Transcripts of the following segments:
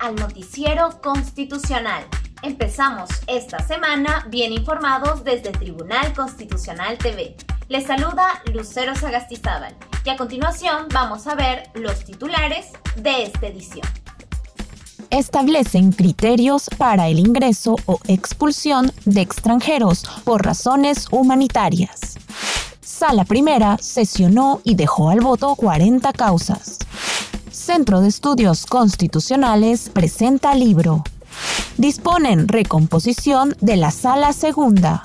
Al noticiero constitucional. Empezamos esta semana bien informados desde Tribunal Constitucional TV. Les saluda Lucero Sagastizábal y a continuación vamos a ver los titulares de esta edición. Establecen criterios para el ingreso o expulsión de extranjeros por razones humanitarias. Sala Primera sesionó y dejó al voto 40 causas. Centro de Estudios Constitucionales presenta libro. Disponen recomposición de la Sala Segunda.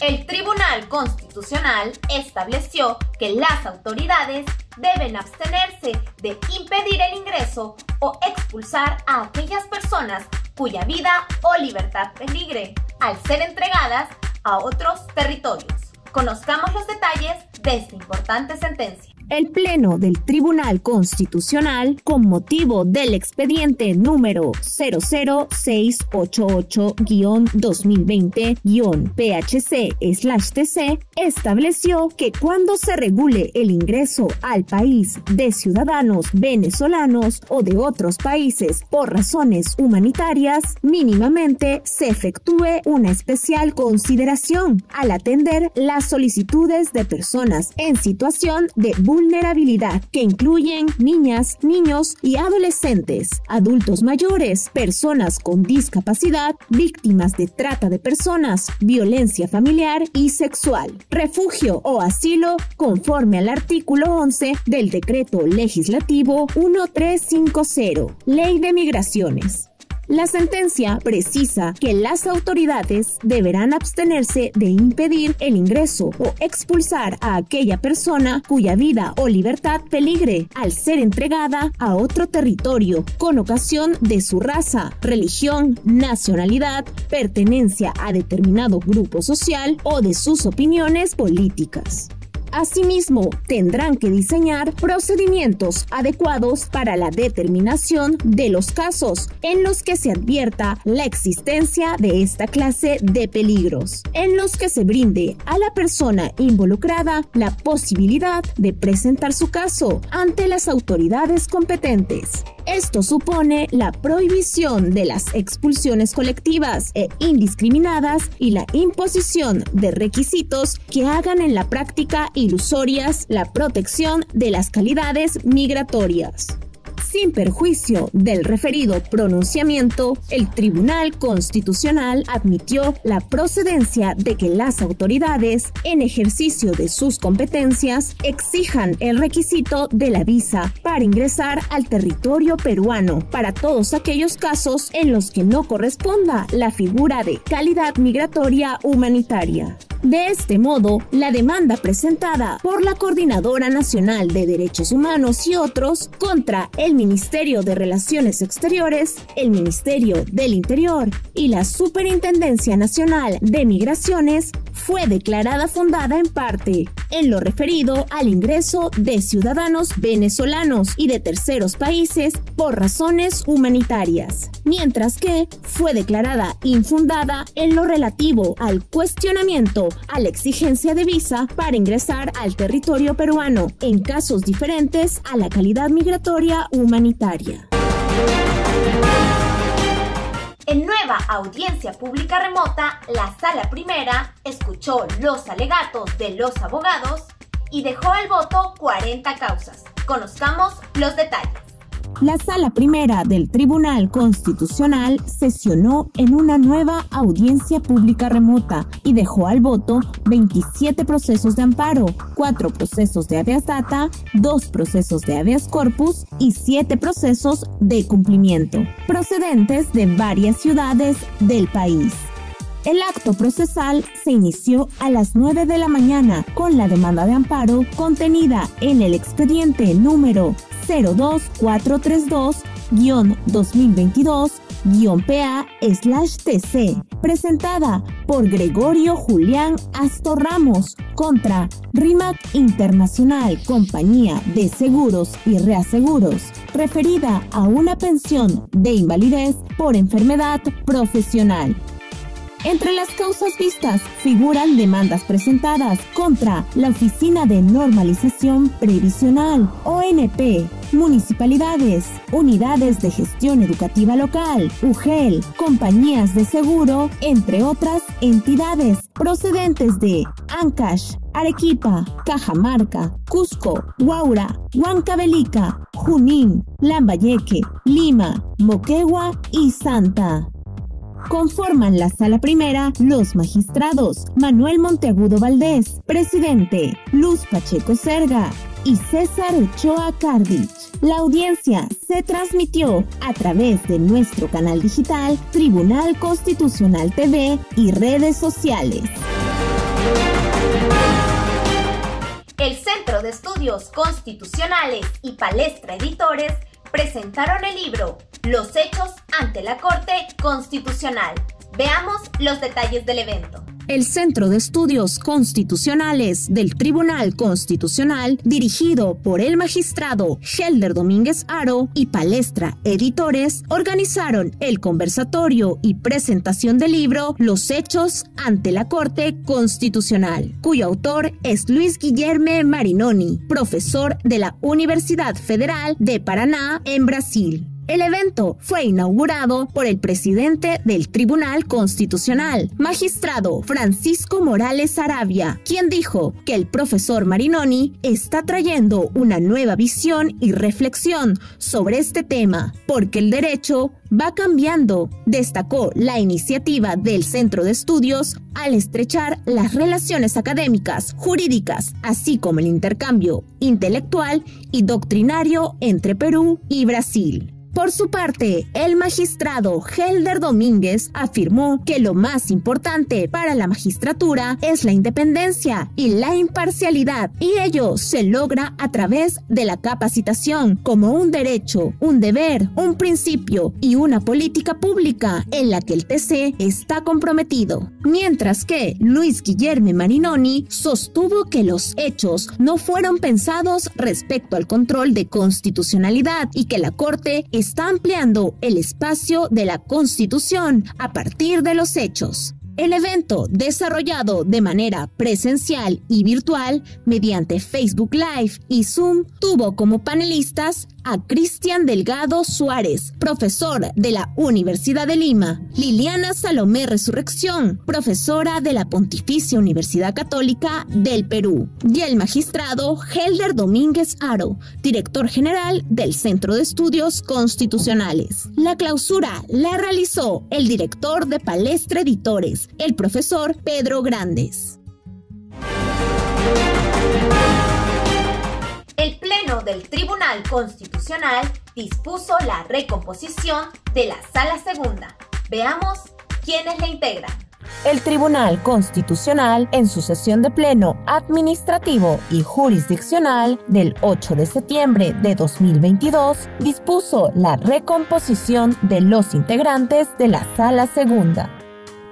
El Tribunal Constitucional estableció que las autoridades deben abstenerse de impedir el ingreso o expulsar a aquellas personas cuya vida o libertad peligre al ser entregadas a otros territorios. Conozcamos los detalles esta importante sentencia. El Pleno del Tribunal Constitucional, con motivo del expediente número 00688-2020-PHC-TC, estableció que cuando se regule el ingreso al país de ciudadanos venezolanos o de otros países por razones humanitarias, mínimamente se efectúe una especial consideración al atender las solicitudes de personas en situación de vulnerabilidad que incluyen niñas, niños y adolescentes, adultos mayores, personas con discapacidad, víctimas de trata de personas, violencia familiar y sexual, refugio o asilo conforme al artículo 11 del decreto legislativo 1350, Ley de Migraciones. La sentencia precisa que las autoridades deberán abstenerse de impedir el ingreso o expulsar a aquella persona cuya vida o libertad peligre al ser entregada a otro territorio con ocasión de su raza, religión, nacionalidad, pertenencia a determinado grupo social o de sus opiniones políticas. Asimismo, tendrán que diseñar procedimientos adecuados para la determinación de los casos en los que se advierta la existencia de esta clase de peligros, en los que se brinde a la persona involucrada la posibilidad de presentar su caso ante las autoridades competentes. Esto supone la prohibición de las expulsiones colectivas e indiscriminadas y la imposición de requisitos que hagan en la práctica ilusorias la protección de las calidades migratorias. Sin perjuicio del referido pronunciamiento, el Tribunal Constitucional admitió la procedencia de que las autoridades, en ejercicio de sus competencias, exijan el requisito de la visa para ingresar al territorio peruano para todos aquellos casos en los que no corresponda la figura de calidad migratoria humanitaria. De este modo, la demanda presentada por la Coordinadora Nacional de Derechos Humanos y otros contra el Ministerio de Relaciones Exteriores, el Ministerio del Interior y la Superintendencia Nacional de Migraciones fue declarada fundada en parte en lo referido al ingreso de ciudadanos venezolanos y de terceros países por razones humanitarias, mientras que fue declarada infundada en lo relativo al cuestionamiento a la exigencia de visa para ingresar al territorio peruano en casos diferentes a la calidad migratoria humanitaria. En nueva audiencia pública remota, la sala primera escuchó los alegatos de los abogados y dejó al voto 40 causas. Conozcamos los detalles. La sala primera del Tribunal Constitucional sesionó en una nueva audiencia pública remota y dejó al voto 27 procesos de amparo, 4 procesos de habeas data, 2 procesos de habeas corpus y 7 procesos de cumplimiento, procedentes de varias ciudades del país. El acto procesal se inició a las 9 de la mañana con la demanda de amparo contenida en el expediente número 02432-2022-PA-TC, presentada por Gregorio Julián Astor Ramos contra RIMAC Internacional Compañía de Seguros y Reaseguros, referida a una pensión de invalidez por enfermedad profesional. Entre las causas vistas figuran demandas presentadas contra la Oficina de Normalización Previsional, ONP, municipalidades, unidades de gestión educativa local, UGEL, compañías de seguro, entre otras entidades procedentes de Ancash, Arequipa, Cajamarca, Cusco, Huaura, Huancavelica, Junín, Lambayeque, Lima, Moquegua y Santa. Conforman la sala primera los magistrados Manuel Monteagudo Valdés, presidente, Luz Pacheco Serga y César Ochoa Cardich. La audiencia se transmitió a través de nuestro canal digital Tribunal Constitucional TV y redes sociales. El Centro de Estudios Constitucionales y Palestra Editores presentaron el libro Los hechos ante la Corte Constitucional. Veamos los detalles del evento el Centro de Estudios Constitucionales del Tribunal Constitucional, dirigido por el magistrado Helder Domínguez Aro y Palestra Editores, organizaron el conversatorio y presentación del libro Los Hechos ante la Corte Constitucional, cuyo autor es Luis Guillerme Marinoni, profesor de la Universidad Federal de Paraná en Brasil. El evento fue inaugurado por el presidente del Tribunal Constitucional, magistrado Francisco Morales Arabia, quien dijo que el profesor Marinoni está trayendo una nueva visión y reflexión sobre este tema, porque el derecho va cambiando. Destacó la iniciativa del Centro de Estudios al estrechar las relaciones académicas, jurídicas, así como el intercambio intelectual y doctrinario entre Perú y Brasil. Por su parte, el magistrado Helder Domínguez afirmó que lo más importante para la magistratura es la independencia y la imparcialidad, y ello se logra a través de la capacitación como un derecho, un deber, un principio y una política pública en la que el TC está comprometido. Mientras que Luis Guillermo Marinoni sostuvo que los hechos no fueron pensados respecto al control de constitucionalidad y que la Corte está ampliando el espacio de la Constitución a partir de los hechos. El evento, desarrollado de manera presencial y virtual mediante Facebook Live y Zoom, tuvo como panelistas a Cristian Delgado Suárez, profesor de la Universidad de Lima, Liliana Salomé Resurrección, profesora de la Pontificia Universidad Católica del Perú, y el magistrado Helder Domínguez Aro, director general del Centro de Estudios Constitucionales. La clausura la realizó el director de Palestra Editores, el profesor Pedro Grandes. El Pleno del Tribunal Constitucional dispuso la recomposición de la Sala Segunda. Veamos quiénes la integran. El Tribunal Constitucional, en su sesión de pleno administrativo y jurisdiccional del 8 de septiembre de 2022, dispuso la recomposición de los integrantes de la Sala Segunda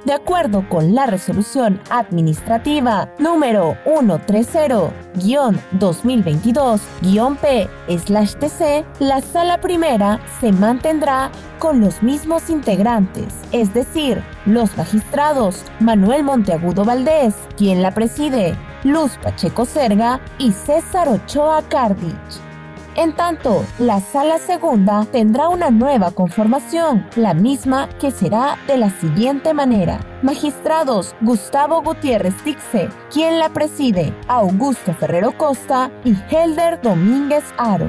de acuerdo con la resolución administrativa número 130-2022-P-TC, la sala primera se mantendrá con los mismos integrantes, es decir, los magistrados Manuel Monteagudo Valdés, quien la preside, Luz Pacheco Serga y César Ochoa Cardich. En tanto, la sala segunda tendrá una nueva conformación, la misma que será de la siguiente manera. Magistrados Gustavo Gutiérrez Tixe, quien la preside, Augusto Ferrero Costa y Helder Domínguez Aro.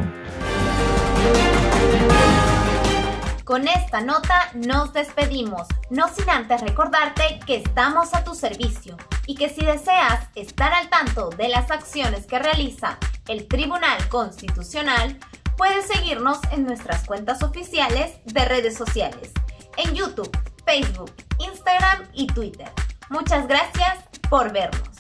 Con esta nota nos despedimos, no sin antes recordarte que estamos a tu servicio y que si deseas estar al tanto de las acciones que realiza el Tribunal Constitucional, puedes seguirnos en nuestras cuentas oficiales de redes sociales, en YouTube, Facebook, Instagram y Twitter. Muchas gracias por vernos.